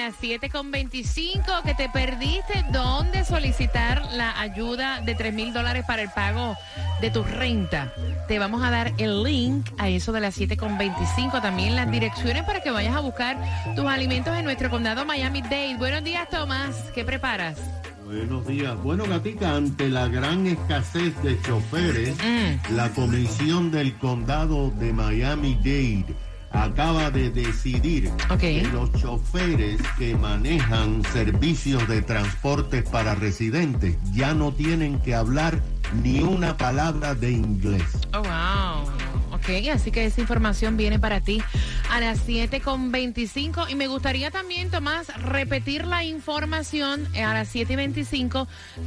Las 7.25 que te perdiste. ¿Dónde solicitar la ayuda de 3 mil dólares para el pago de tu renta? Te vamos a dar el link a eso de las 7.25. También las direcciones para que vayas a buscar tus alimentos en nuestro condado Miami-Dade. Buenos días, Tomás. ¿Qué preparas? Buenos días. Bueno, Gatica, ante la gran escasez de choferes, mm. la Comisión del Condado de Miami-Dade acaba de decidir que los choferes que manejan servicios de transporte para residentes ya no tienen que hablar ni una palabra de inglés. Oh, wow. Así que esa información viene para ti a las 7.25 y me gustaría también, Tomás, repetir la información a las 7.25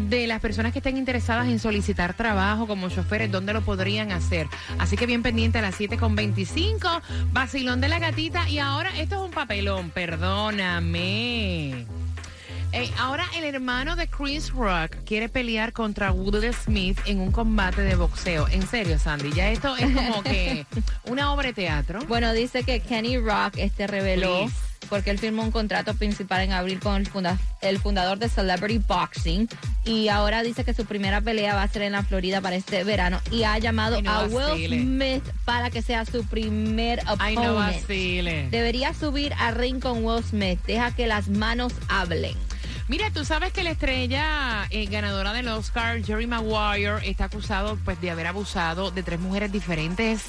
de las personas que estén interesadas en solicitar trabajo como choferes, dónde lo podrían hacer. Así que bien pendiente a las 7.25, vacilón de la gatita. Y ahora esto es un papelón, perdóname ahora el hermano de Chris Rock quiere pelear contra Will Smith en un combate de boxeo. En serio, Sandy, ya esto es como que una obra de teatro. Bueno, dice que Kenny Rock este reveló porque él firmó un contrato principal en abril con el, el, fundador de Celebrity Boxing y ahora dice que su primera pelea va a ser en la Florida para este verano y ha llamado a Will Smith para que sea su primer opponent. Debería subir a ring con Will Smith. Deja que las manos hablen. Mira, tú sabes que la estrella eh, ganadora del Oscar, Jerry Maguire, está acusado pues, de haber abusado de tres mujeres diferentes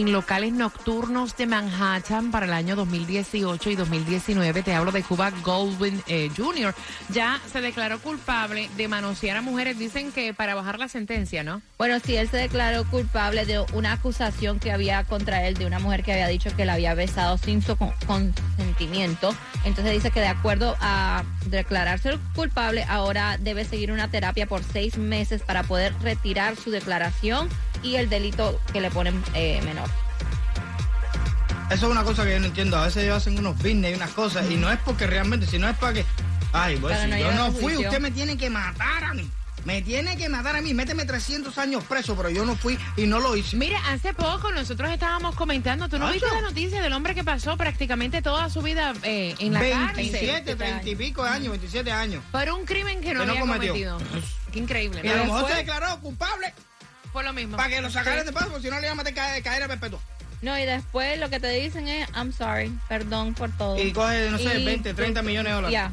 en locales nocturnos de Manhattan para el año 2018 y 2019. Te hablo de Cuba Goldwyn eh, Jr. Ya se declaró culpable de manosear a mujeres. Dicen que para bajar la sentencia, ¿no? Bueno, sí, él se declaró culpable de una acusación que había contra él de una mujer que había dicho que la había besado sin su consentimiento. Entonces dice que de acuerdo a declararse culpable, ahora debe seguir una terapia por seis meses para poder retirar su declaración y el delito que le ponen eh, menor. Eso es una cosa que yo no entiendo. A veces ellos hacen unos business y unas cosas y no es porque realmente, sino es para que... Ay, pues si yo no fui, usted me tiene que matar a mí. Me tiene que matar a mí, méteme 300 años preso, pero yo no fui y no lo hice. Mire, hace poco nosotros estábamos comentando, ¿tú no viste la noticia del hombre que pasó prácticamente toda su vida eh, en la 27, 30 y pico de años, 27 años. Por un crimen que no, había cometido. Qué increíble. Y a lo mejor se declaró culpable. Por lo mismo. Para que lo sacaran de paso, si no le iban a meter cadena perpetua. No, y después lo que te dicen es, I'm sorry, perdón por todo. Y coge, no sé, 20, 30 millones de dólares. Ya.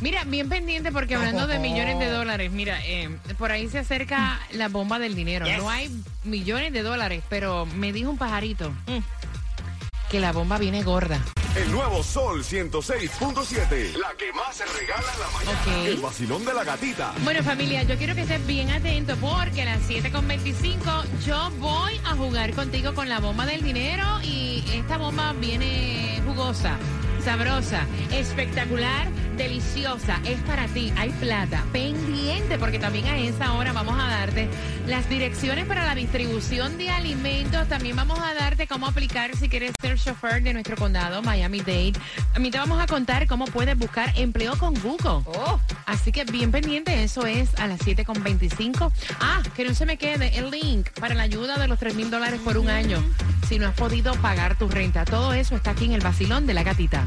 Mira, bien pendiente porque hablando de millones de dólares, mira, eh, por ahí se acerca la bomba del dinero. No hay millones de dólares, pero me dijo un pajarito mm, que la bomba viene gorda. El nuevo Sol 106.7. La que más se regala en la mañana. El vacilón de la gatita. Bueno, familia, yo quiero que estés bien atento porque a las 7.25 yo voy a jugar contigo con la bomba del dinero y esta bomba viene jugosa sabrosa, espectacular, deliciosa. Es para ti. Hay plata. Pendiente, porque también a esa hora vamos a darte las direcciones para la distribución de alimentos. También vamos a darte cómo aplicar si quieres ser chofer de nuestro condado, Miami-Dade. También te vamos a contar cómo puedes buscar empleo con Google. Oh. Así que bien pendiente, eso es a las 7.25. Ah, que no se me quede el link para la ayuda de los 3 mil dólares por un año si no has podido pagar tu renta. Todo eso está aquí en el vacilón de la gatita.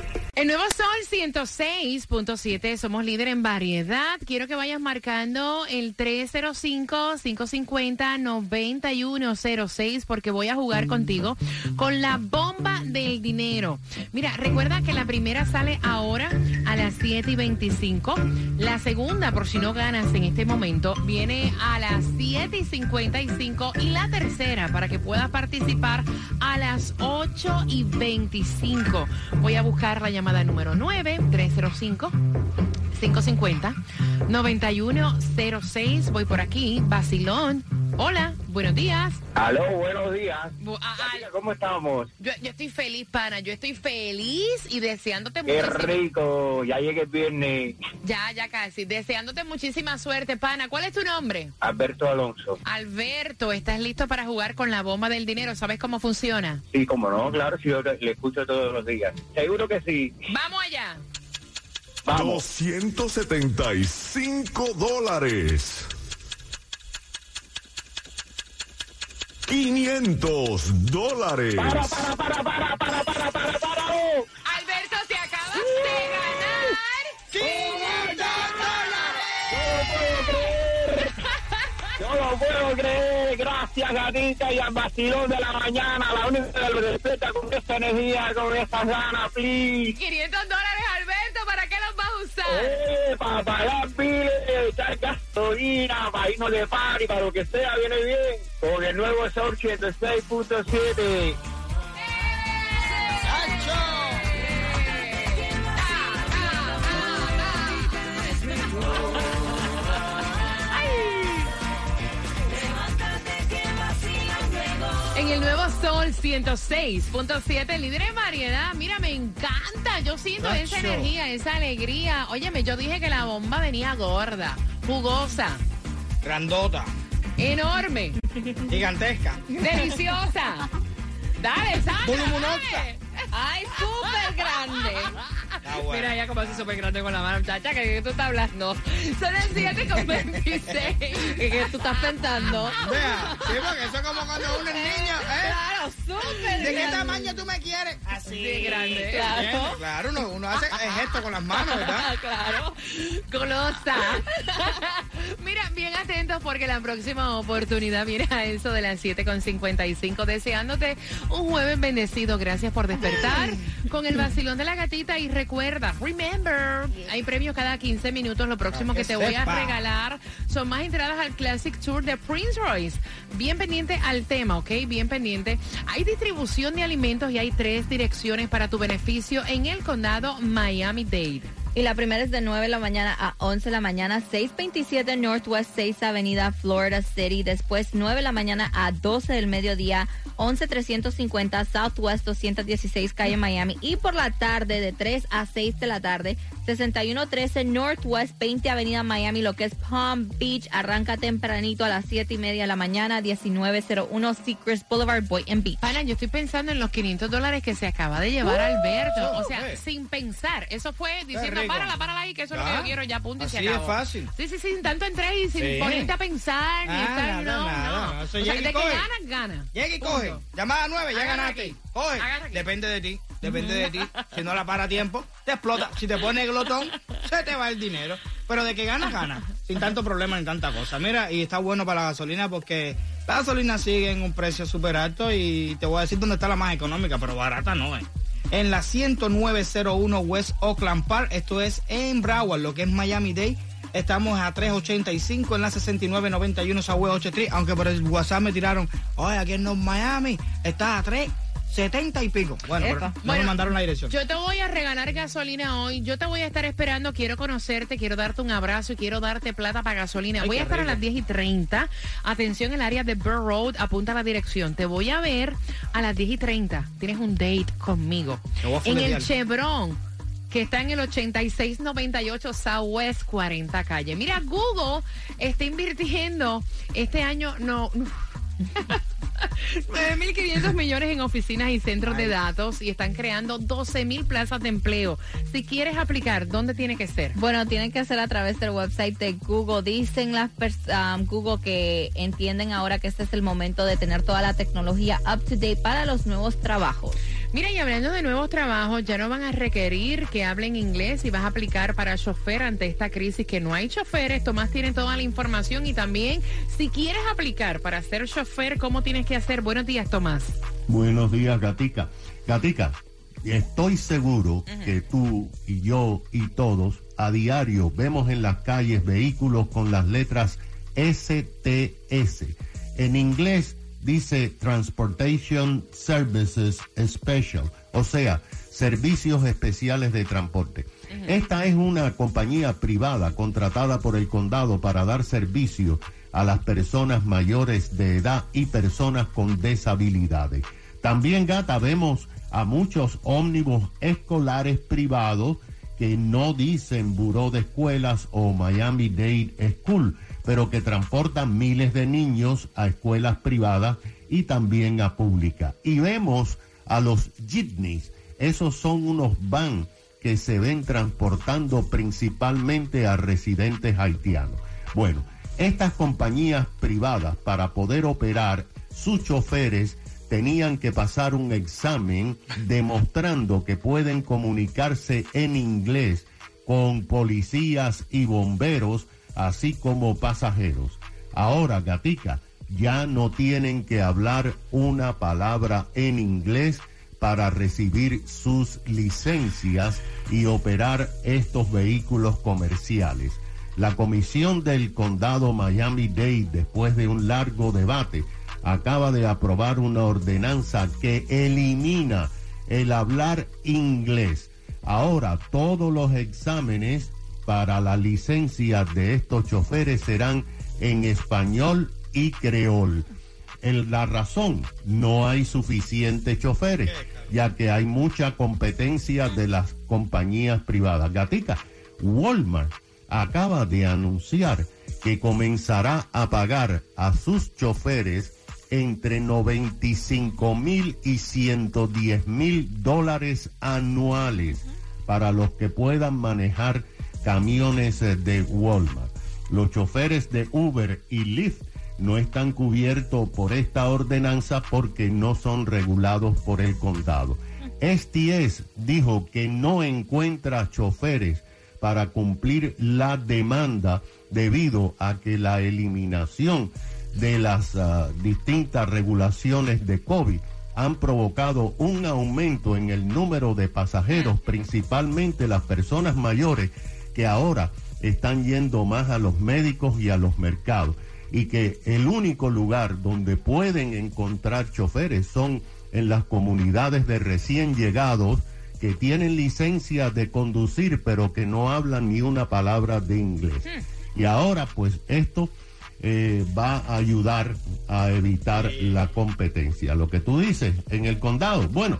El nuevo Sol 106.7, somos líder en variedad. Quiero que vayas marcando el 305-550-9106 porque voy a jugar contigo con la bomba del dinero. Mira, recuerda que la primera sale ahora a las 7 y 25. La segunda, por si no ganas en este momento, viene a las 7 y 55. Y la tercera, para que puedas participar, a las 8 y 25. Voy a buscar la llamada llamada número 9 305 550 9106. Voy por aquí, Basilón Hola, buenos días. Aló, buenos días. ¿Cómo estamos? Yo, estoy feliz, pana. Yo estoy feliz y deseándote Qué rico. Ya llegué el viernes. Ya, ya casi. Deseándote muchísima suerte, pana. ¿Cuál es tu nombre? Alberto Alonso. Alberto, ¿estás listo para jugar con la bomba del dinero? ¿Sabes cómo funciona? Sí, como no, claro. Si yo le escucho todos los días. Seguro que sí. Vamos allá. Vamos. 275 dólares. 500 dólares. Para, para, para, para, para, para, para, para. Alberto, te acabas de ganar 500 dólares. No lo puedo creer. Gracias, gatita, y al vacilón de la mañana. La única que lo despierta con esta energía, con estas ganas, please. 500 dólares, Eh, para pagar piles, echar gasolina, para irnos de party, para lo que sea, viene bien con el nuevo Sol 106.7. Sol 106.7, líder en variedad. Mira, me encanta. Yo siento esa energía, esa alegría. Óyeme, yo dije que la bomba venía gorda, jugosa. Grandota. Enorme. Gigantesca. Deliciosa. Dale, sale. Ay, súper grande. Mira, ya como hace súper grande con la mano, muchacha, que, tú estás hablando. Son las 7 con 26. ¿Qué tú estás pensando? Vea, sí, porque eso es como cuando uno es niño, ¿De qué tamaño tú me quieres? Así de grande. Claro. Claro, uno, uno hace gesto con las manos, ¿verdad? claro. Golosa. Mira, bien atentos porque la próxima oportunidad viene a eso de las 7 con 55. Deseándote un jueves bendecido. Gracias por despertar con el vacilón de la gatita y recuerda, remember, hay premios cada 15 minutos. Lo próximo que, te voy a regalar son más entradas al Classic Tour de Prince Royce. Bien pendiente al tema, ¿ok? Bien pendiente. Hay distribución de alimentos y hay tres direcciones para tu beneficio en el condado Miami-Dade. Y la primera es de 9 de la mañana a 11 de la mañana, 627 Northwest 6 Avenida, Florida City. Después 9 de la mañana a 12 del mediodía, 11350 Southwest 216 Calle Miami. Y por la tarde de 3 a 6 de la tarde, 6113 Northwest 20 Avenida Miami, lo que es Palm Beach. Arranca tempranito a las 7 y media de la mañana, 1901 Secrets Boulevard, Boynton Beach. Pana, yo estoy pensando en los 500 dólares que se acaba de llevar Alberto. O sea, sin pensar. Eso fue diciendo, párala, párala ahí, que eso es lo que yo quiero, ya punto y se acabó. es fácil. Sí, sí, sin tanto entrar y sin ponerte a pensar, ni estar, no, no. O sea, de que ganas, gana. Llega y coge. Llamada 9, ya ganaste. Coge. Depende de ti. Depende de ti. Si no la para a tiempo, te explota. Si te pone glotón, se te va el dinero. Pero de que ganas, ganas. Sin tanto problema ni tanta cosa. Mira, y está bueno para la gasolina porque la gasolina sigue en un precio súper alto y te voy a decir dónde está la más económica, pero barata no es. En la 10901 West Oakland Park, esto es en Broward, lo que es Miami Dade. Estamos a 385 en la 6991 Southwest 83, aunque por el WhatsApp me tiraron, oye, aquí en North Miami está a 3 70 y pico. Bueno, no me mandaron la dirección. Yo te voy a regalar gasolina hoy. Yo te voy a estar esperando. Quiero conocerte, quiero darte un abrazo y quiero darte plata para gasolina. voy a estar a las 10 y 30. Atención, el área de Burr Road. Apunta la dirección. Te voy a ver a las 10 y 30. Tienes un date conmigo. En el Chevron que está en el 8698 Southwest 40 calle. Mira, Google está invirtiendo este año, no 9.500 millones en oficinas y centros de datos y están creando 12.000 plazas de empleo. Si quieres aplicar, ¿dónde tiene que ser? Bueno, tienen que ser a través del website de Google. Dicen las um, Google que entienden ahora que este es el momento de tener toda la tecnología up to date para los nuevos trabajos. Mira, y hablando de nuevos trabajos, ya no van a requerir que hablen inglés y vas a aplicar para chofer ante esta crisis que no hay choferes. Tomás tiene toda la información y también si quieres aplicar para ser chofer, ¿cómo tienes que hacer? Buenos días, Tomás. Buenos días, Gatica. Gatica, estoy seguro que tú y yo y todos a diario vemos en las calles vehículos con las letras STS. En inglés dice Transportation Services Special, o sea, servicios especiales de transporte. Esta es una compañía privada contratada por el condado para dar servicio a las personas mayores de edad y personas con deshabilidades. También, gata, vemos a muchos ómnibus escolares privados que no dicen Buró de Escuelas o Miami Dade School, pero que transportan miles de niños a escuelas privadas y también a públicas. Y vemos a los jitneys, esos son unos van que se ven transportando principalmente a residentes haitianos. Bueno, estas compañías privadas para poder operar sus choferes tenían que pasar un examen demostrando que pueden comunicarse en inglés con policías y bomberos, así como pasajeros. Ahora, Gatica, ya no tienen que hablar una palabra en inglés para recibir sus licencias y operar estos vehículos comerciales. La comisión del condado Miami-Dade, después de un largo debate, acaba de aprobar una ordenanza que elimina el hablar inglés. Ahora todos los exámenes para la licencia de estos choferes serán en español y creol. La razón, no hay suficientes choferes, ya que hay mucha competencia de las compañías privadas. Gatica, Walmart acaba de anunciar que comenzará a pagar a sus choferes entre 95 mil y 110 mil dólares anuales para los que puedan manejar camiones de Walmart. Los choferes de Uber y Lyft no están cubiertos por esta ordenanza porque no son regulados por el condado. STS dijo que no encuentra choferes para cumplir la demanda debido a que la eliminación de las ah, distintas regulaciones de COVID han provocado un aumento en el número de pasajeros, principalmente las personas mayores que ahora están yendo más a los médicos y a los mercados y que el único lugar donde pueden encontrar choferes son en las comunidades de recién llegados que tienen licencia de conducir pero que no hablan ni una palabra de inglés. Y ahora pues esto eh, va a ayudar a evitar la competencia. Lo que tú dices, en el condado, bueno,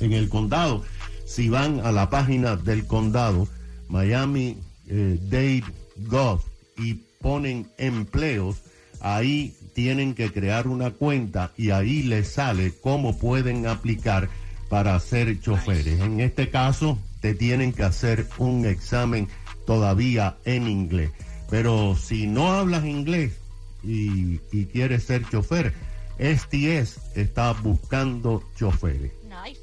en el condado, si van a la página del condado, Miami eh, Dade Gov, y ponen empleos, ahí tienen que crear una cuenta y ahí les sale cómo pueden aplicar para ser choferes. En este caso, te tienen que hacer un examen todavía en inglés. Pero si no hablas inglés y, quieres ser chofer, STS está buscando choferes.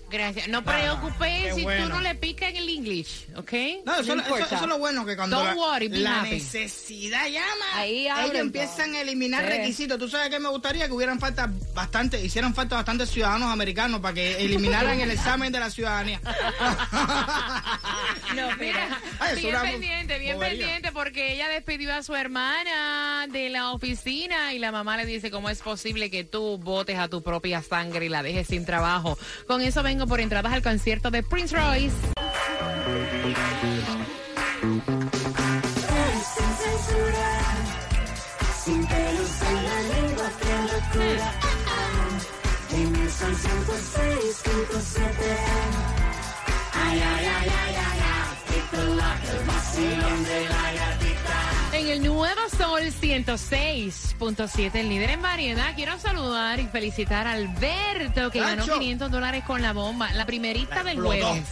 Gracias. No preocupes si tú no le picas en el inglés, ¿ok? No, eso, es lo bueno que cuando la, necesidad llama, Ahí ellos empiezan a eliminar requisitos. ¿Tú sabes que me gustaría que hubieran falta bastante, hicieran falta bastantes ciudadanos americanos para que eliminaran el examen de la ciudadanía? no, mira, bien pendiente, bien pendiente, porque ella despidió a su hermana de la oficina y la mamá le dice, ¿cómo es posible que tú votes a tu propia sangre y la dejes sin trabajo? Con eso vengo por entradas al concierto de Prince Royce. Ay, ay, ay, ay, ay, Sol 106.7, el líder en variedad, quiero saludar y felicitar a Alberto que ganó 500 dólares con la bomba, la primerita del jueves.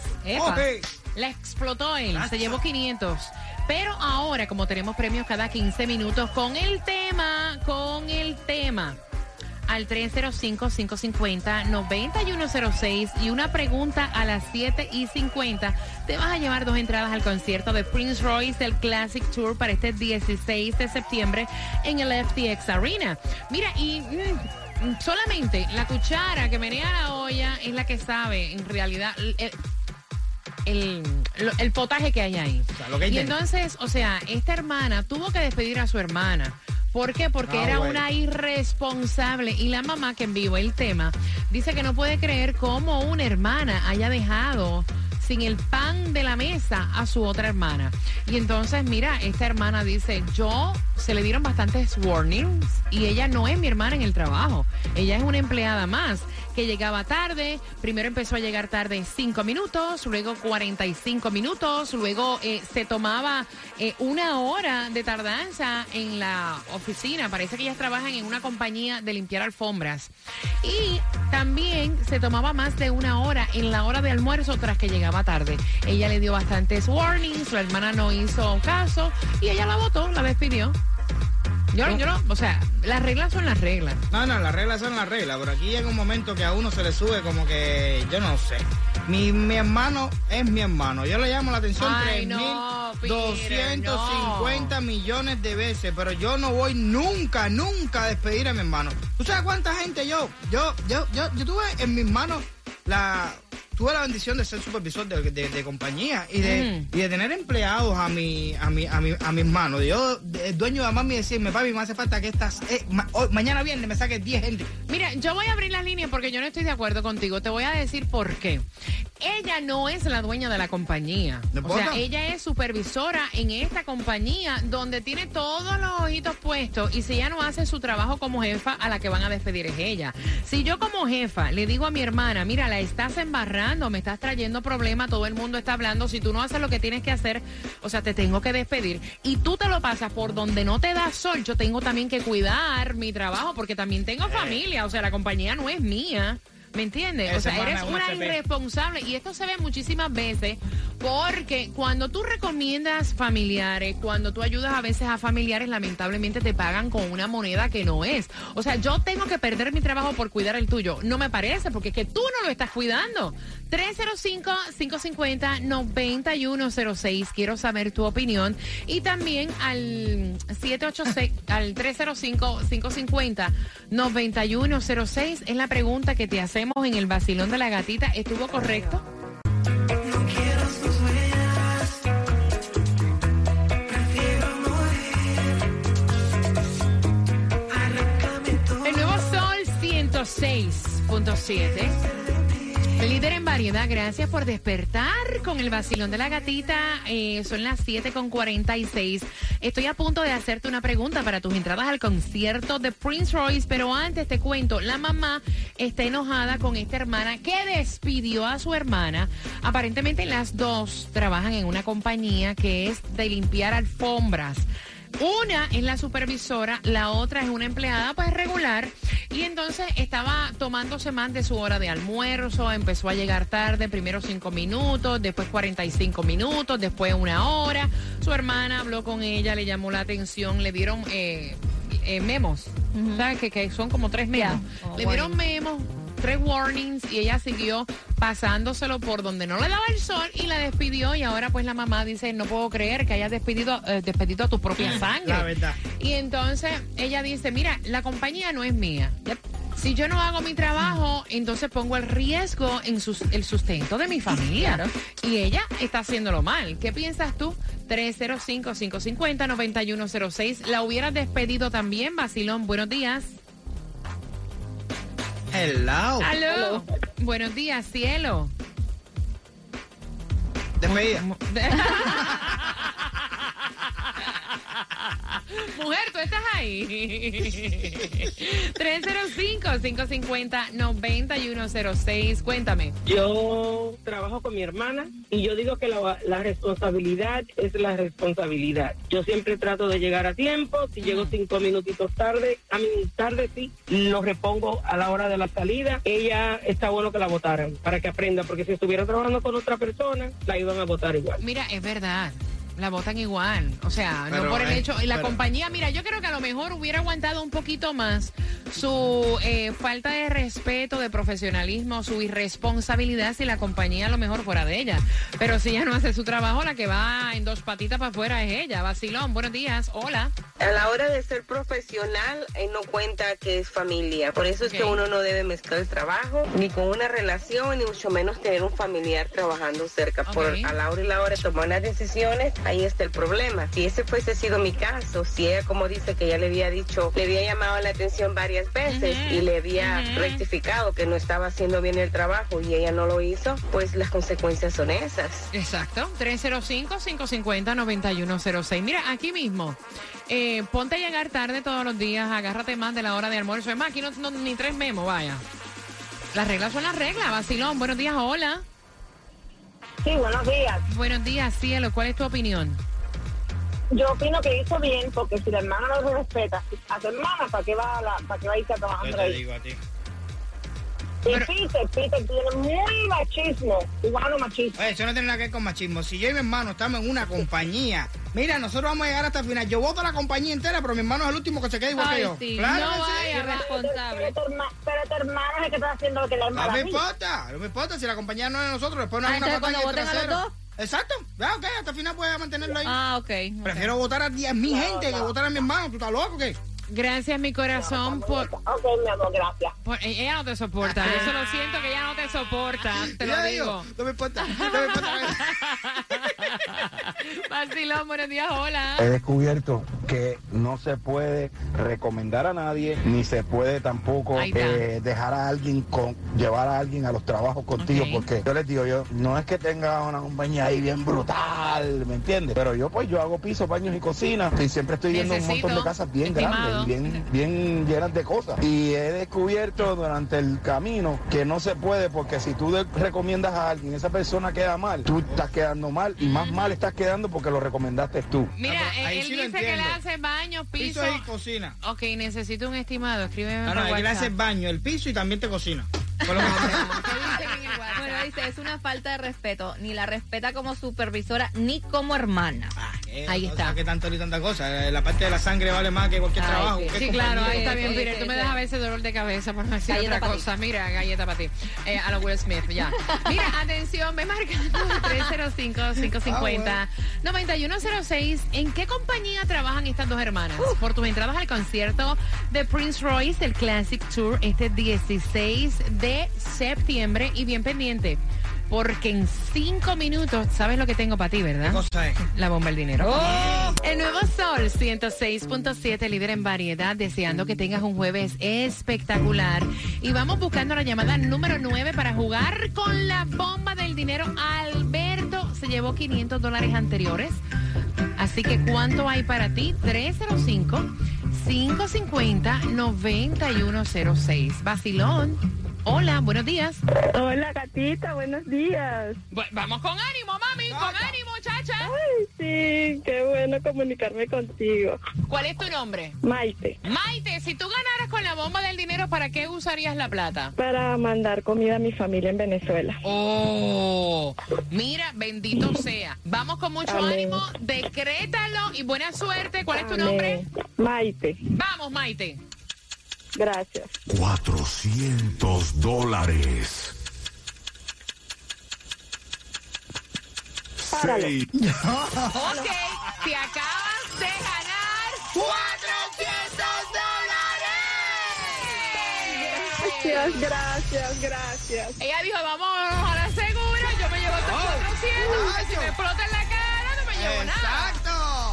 La explotó él, se llevó 500. Pero ahora, como tenemos premios cada 15 minutos, con el tema, con el tema al 305-550-9106 y una pregunta a las 7 y 50. Te vas a llevar dos entradas al concierto de Prince Royce del Classic Tour para este 16 de septiembre en el FTX Arena. Mira, y mm, solamente la cuchara que menea la olla es la que sabe en realidad. El, el, potaje que hay ahí. y entonces, o sea, esta hermana tuvo que despedir a su hermana ¿Por qué? Porque ah, era una irresponsable. Y la mamá que envió el tema dice que no puede creer cómo una hermana haya dejado sin el pan de la mesa a su otra hermana. Y entonces, mira, esta hermana dice, yo se le dieron bastantes warnings y ella no es mi hermana en el trabajo, ella es una empleada más que llegaba tarde. Primero empezó a llegar tarde 5 minutos, luego 45 minutos, luego eh, se tomaba eh, una hora de tardanza en la oficina. Parece que ellas trabajan en una compañía de limpiar alfombras. Y también se tomaba más de una hora en la hora de almuerzo tras que llegaba tarde. Ella le dio bastantes warnings, la hermana no hizo caso y ella la votó, la despidió. Yo, yo no, o sea, las reglas son las reglas. No, no, las reglas son las reglas. Por aquí llega un momento que a uno se le sube como que, yo no sé. Mi, mi hermano es mi hermano. Yo le llamo la atención 3.250 millones de veces, pero yo no voy nunca, nunca a despedir a mi hermano. ¿Tú sabes cuánta gente yo, yo, yo, yo, yo tuve en mis manos la tuve la bendición de ser supervisor de, compañía y de, y de tener empleados a mi, a mi, a mi, a mis manos. Yo, el dueño de mami decirme, papi, me hace falta que estas, eh, mañana viernes me saques 10 gente. Mira, yo voy a abrir las líneas porque yo no estoy de acuerdo contigo. Te voy a decir por qué. Ella no es la dueña de la compañía. o sea, ella es supervisora en esta compañía donde tiene todos los ojitos puestos y si ella no hace su trabajo como jefa, a la que van a despedir es ella. Si yo como jefa le digo a mi hermana, mira, la estás embarrando, me estás trayendo problemas, todo el mundo está hablando, si tú no haces lo que tienes que hacer, o sea, te tengo que despedir y tú te lo pasas por donde no te da sol, yo tengo también que cuidar mi trabajo porque también tengo eh. familia, o sea, la compañía no es mía. ¿Me entiendes? O sea, eres una irresponsable y esto se ve muchísimas veces porque cuando tú recomiendas familiares, cuando tú ayudas a veces a familiares, lamentablemente te pagan con una moneda que no es. O sea, yo tengo que perder mi trabajo por cuidar el tuyo. No me parece, porque es que tú no lo estás cuidando. 305-550-9106. Quiero saber tu opinión. Y también al 786, al 305-550-9106 es la pregunta que te hacemos en el vacilón de la gatita. ¿Estuvo correcto? El nuevo Sol 106.7. Líder en variedad, gracias por despertar con el vacilón de la gatita. Eh, son las 7 con 46. Estoy a punto de hacerte una pregunta para tus entradas al concierto de Prince Royce, pero antes te cuento, la mamá está enojada con esta hermana que despidió a su hermana. Aparentemente las dos trabajan en una compañía que es de limpiar alfombras. Una es la supervisora, la otra es una empleada pues regular y entonces estaba tomándose más de su hora de almuerzo, empezó a llegar tarde, primero cinco minutos, después 45 minutos, después una hora. Su hermana habló con ella, le llamó la atención, le dieron eh, eh, memos, ¿sabes? Que, son como tres memos. Oh, le dieron memos tres warnings y ella siguió pasándoselo por donde no le daba el sol y la despidió y ahora pues la mamá dice no puedo creer que hayas despedido eh, despedido a tu propia sangre. La verdad. Y entonces ella dice, mira, la compañía no es mía. Si yo no hago mi trabajo, entonces pongo el riesgo en el sustento de mi familia. Y ella está haciéndolo mal. ¿Qué piensas tú? 305-550-9106. ¿La hubieras despedido también, Basilón? Buenos días. Hello. Aló. Buenos días, cielo. Despedida. Mujer, tú estás ahí. 305-550-9106. Cuéntame. Yo trabajo con mi hermana y yo digo que la, responsabilidad es la responsabilidad. Yo siempre trato de llegar a tiempo. Si llego cinco minutitos tarde, a mí tarde sí, lo repongo a la hora de la salida. Ella está bueno que la votaran para que aprenda, porque si estuviera trabajando con otra persona, la iban a votar igual. Mira, es verdad. La votan igual. O sea, no por el hecho. Y la compañía, mira, yo creo que a lo mejor hubiera aguantado un poquito más su eh, falta de respeto, de profesionalismo, su irresponsabilidad si la compañía a lo mejor fuera de ella. Pero si ella no hace su trabajo, la que va en dos patitas para afuera es ella. Vacilón, buenos días. Hola. A la hora de ser profesional, eh, no cuenta que es familia. Por eso es que uno no debe mezclar el trabajo, ni con una relación, ni mucho menos tener un familiar trabajando cerca. Por a la hora y la hora de tomar las decisiones ahí está el problema. Si ese fuese sido mi caso, si ella, como dice que ya le había dicho, le había llamado la atención varias veces y le había rectificado que no estaba haciendo bien el trabajo y ella no lo hizo, pues las consecuencias son esas. Exacto, 305-550-9106. Mira, aquí mismo, eh, ponte a llegar tarde todos los días, agárrate más de la hora de almuerzo. Es más, aquí no, ni tres memos, vaya. Las reglas son las reglas, vacilón. Buenos días, hola. Sí, buenos días. Buenos días, cielo. ¿Cuál es tu opinión? Yo opino que hizo bien, porque si la hermana no lo respeta a su hermana, ¿para qué va a, la, para qué va a irse a trabajar? Yo te digo a ti. Y Peter, Peter tiene muy machismo, cubano machismo. eso no tiene nada que ver con machismo. Si yo y mi hermano estamos en una compañía, mira, nosotros vamos a llegar hasta el final. Yo voto la compañía entera, pero mi hermano es el último que se queda igual que yo. Claro no vaya, responsable. Pero, tu hermano es el que está haciendo lo que la hermana No me importa, no me importa. Si la compañía no es de nosotros, después no hay ah, una en el trasero. Exacto. Ya, ok, hasta el final puedes mantenerlo ahí. Ah, ok. Prefiero votar a 10 mil gente que votar a mi hermano. ¿Tú estás loco qué? Gracias, mi corazón, por... Ok, mi amor, gracias. ella no te soporta. Yo solo siento que ella no te soporta. Te lo digo. No me importa. No me importa. Vacilón, buenos días, hola. He descubierto que no se puede recomendar a nadie, ni se puede tampoco eh, dejar a alguien con, llevar a alguien a los trabajos contigo, porque yo les digo, yo no es que tenga una compañía ahí bien brutal, ¿me entiendes? Pero yo pues yo hago pisos, baños y cocina y siempre estoy viendo un montón de casas bien grandes bien, bien llenas de cosas. Y he descubierto durante el camino que no se puede porque si tú recomiendas a alguien, esa persona queda mal, tú estás quedando mal y más mal estás quedando porque lo recomendaste tú. Mira, él dice que le hace baño, piso. Piso y cocina. Ok, necesito un estimado, escríbeme No, no, le hace baño, el piso y también te cocina. bueno, dice, es una falta de respeto. Ni la respeta como supervisora ni como hermana. Ah, ahí está. que tanto ni tanta cosa. La parte de la sangre vale más que cualquier trabajo. Sí, claro, ahí está bien, Peter. Tú me das a veces dolor de cabeza por no decir otra cosa. Mira, galleta para ti. Eh, a la Will Smith, ya. Mira, atención, me marcando 305-550-9106. ¿En qué compañía trabajan estas dos hermanas? Por tus entradas al concierto de Prince Royce, el Classic Tour, este 16 de septiembre. Y bien pendiente porque en cinco minutos, ¿sabes lo que tengo para ti, verdad? La bomba del dinero. Oh. El nuevo Sol 106.7, líder en variedad, deseando que tengas un jueves espectacular. Y vamos buscando la llamada número 9 para jugar con la bomba del dinero. Alberto se llevó 500 dólares anteriores. Así que, ¿cuánto hay para ti? 305 550 9106. Hola, buenos días. Hola, gatita, buenos días. vamos con ánimo, mami, con ánimo, chacha. Ay, sí, qué bueno comunicarme contigo. ¿Cuál es tu nombre? Maite. Maite, si tú ganaras con la bomba del dinero, ¿para qué usarías la plata? Para mandar comida a mi familia en Venezuela. Oh, mira, bendito sea. Vamos con mucho ánimo, decrétalo y buena suerte. ¿Cuál es tu nombre? Maite. Vamos, Maite. Gracias. 400 dólares. Seis. ok, te acabas de ganar 400 dólares. Gracias, gracias, gracias. Ella dijo, vamos a la segura, yo me llevo estos 400. Si me explota en la cara, no me llevo nada.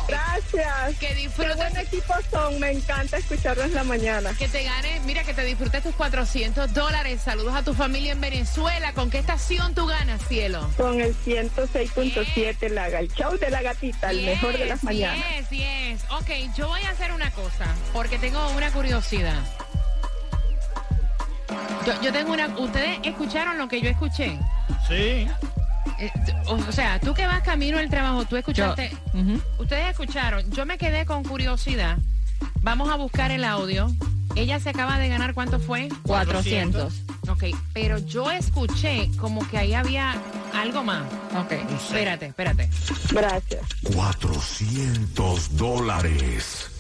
Gracias. Que disfrutes. Qué buen equipo son. Me encanta escucharlos la mañana. Que te ganes, mira, que te disfrutes tus 400 dólares. Saludos a tu familia en Venezuela. ¿Con qué estación tú ganas, cielo? Con el 106.7, la, el show de la gatita, el mejor de las mañanas. Yes, yes. Ok, yo voy a hacer una cosa, porque tengo una curiosidad. Yo, yo tengo una... ¿Ustedes escucharon lo que yo escuché? Sí. Eh, o, sea, tú que vas camino al trabajo, tú escuchaste, ustedes escucharon, yo me quedé con curiosidad. Vamos a buscar el audio. Ella se acaba de ganar, ¿cuánto fue? 400. Ok, pero yo escuché como que ahí había algo más. Ok, espérate, espérate. Gracias. 400 dólares.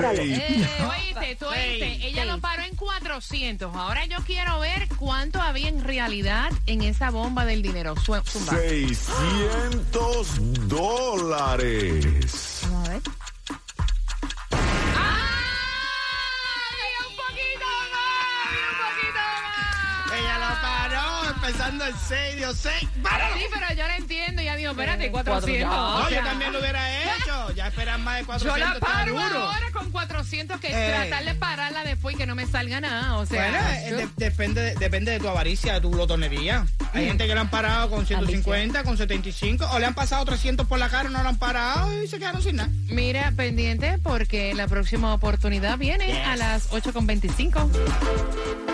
Eh, oíste, tú oíste. Ella lo paró en 400. Ahora yo quiero ver cuánto había en realidad en esa bomba del dinero. 600 dólares. Empezando el 6, Dios 6. Sí, pero yo no entiendo. Ya digo, espérate, 400. No, yo también lo hubiera hecho. Ya esperan más de 400. Yo la paro ahora con 400, que eh. tratar de pararla después y que no me salga nada. O sea, bueno, eh, depende, depende de tu avaricia, de tu glotonería. Hay mm. gente que le han parado con 150, con 75, o le han pasado 300 por la cara, no lo han parado y se quedaron sin nada. Mira, pendiente porque la próxima oportunidad viene a las 8.25.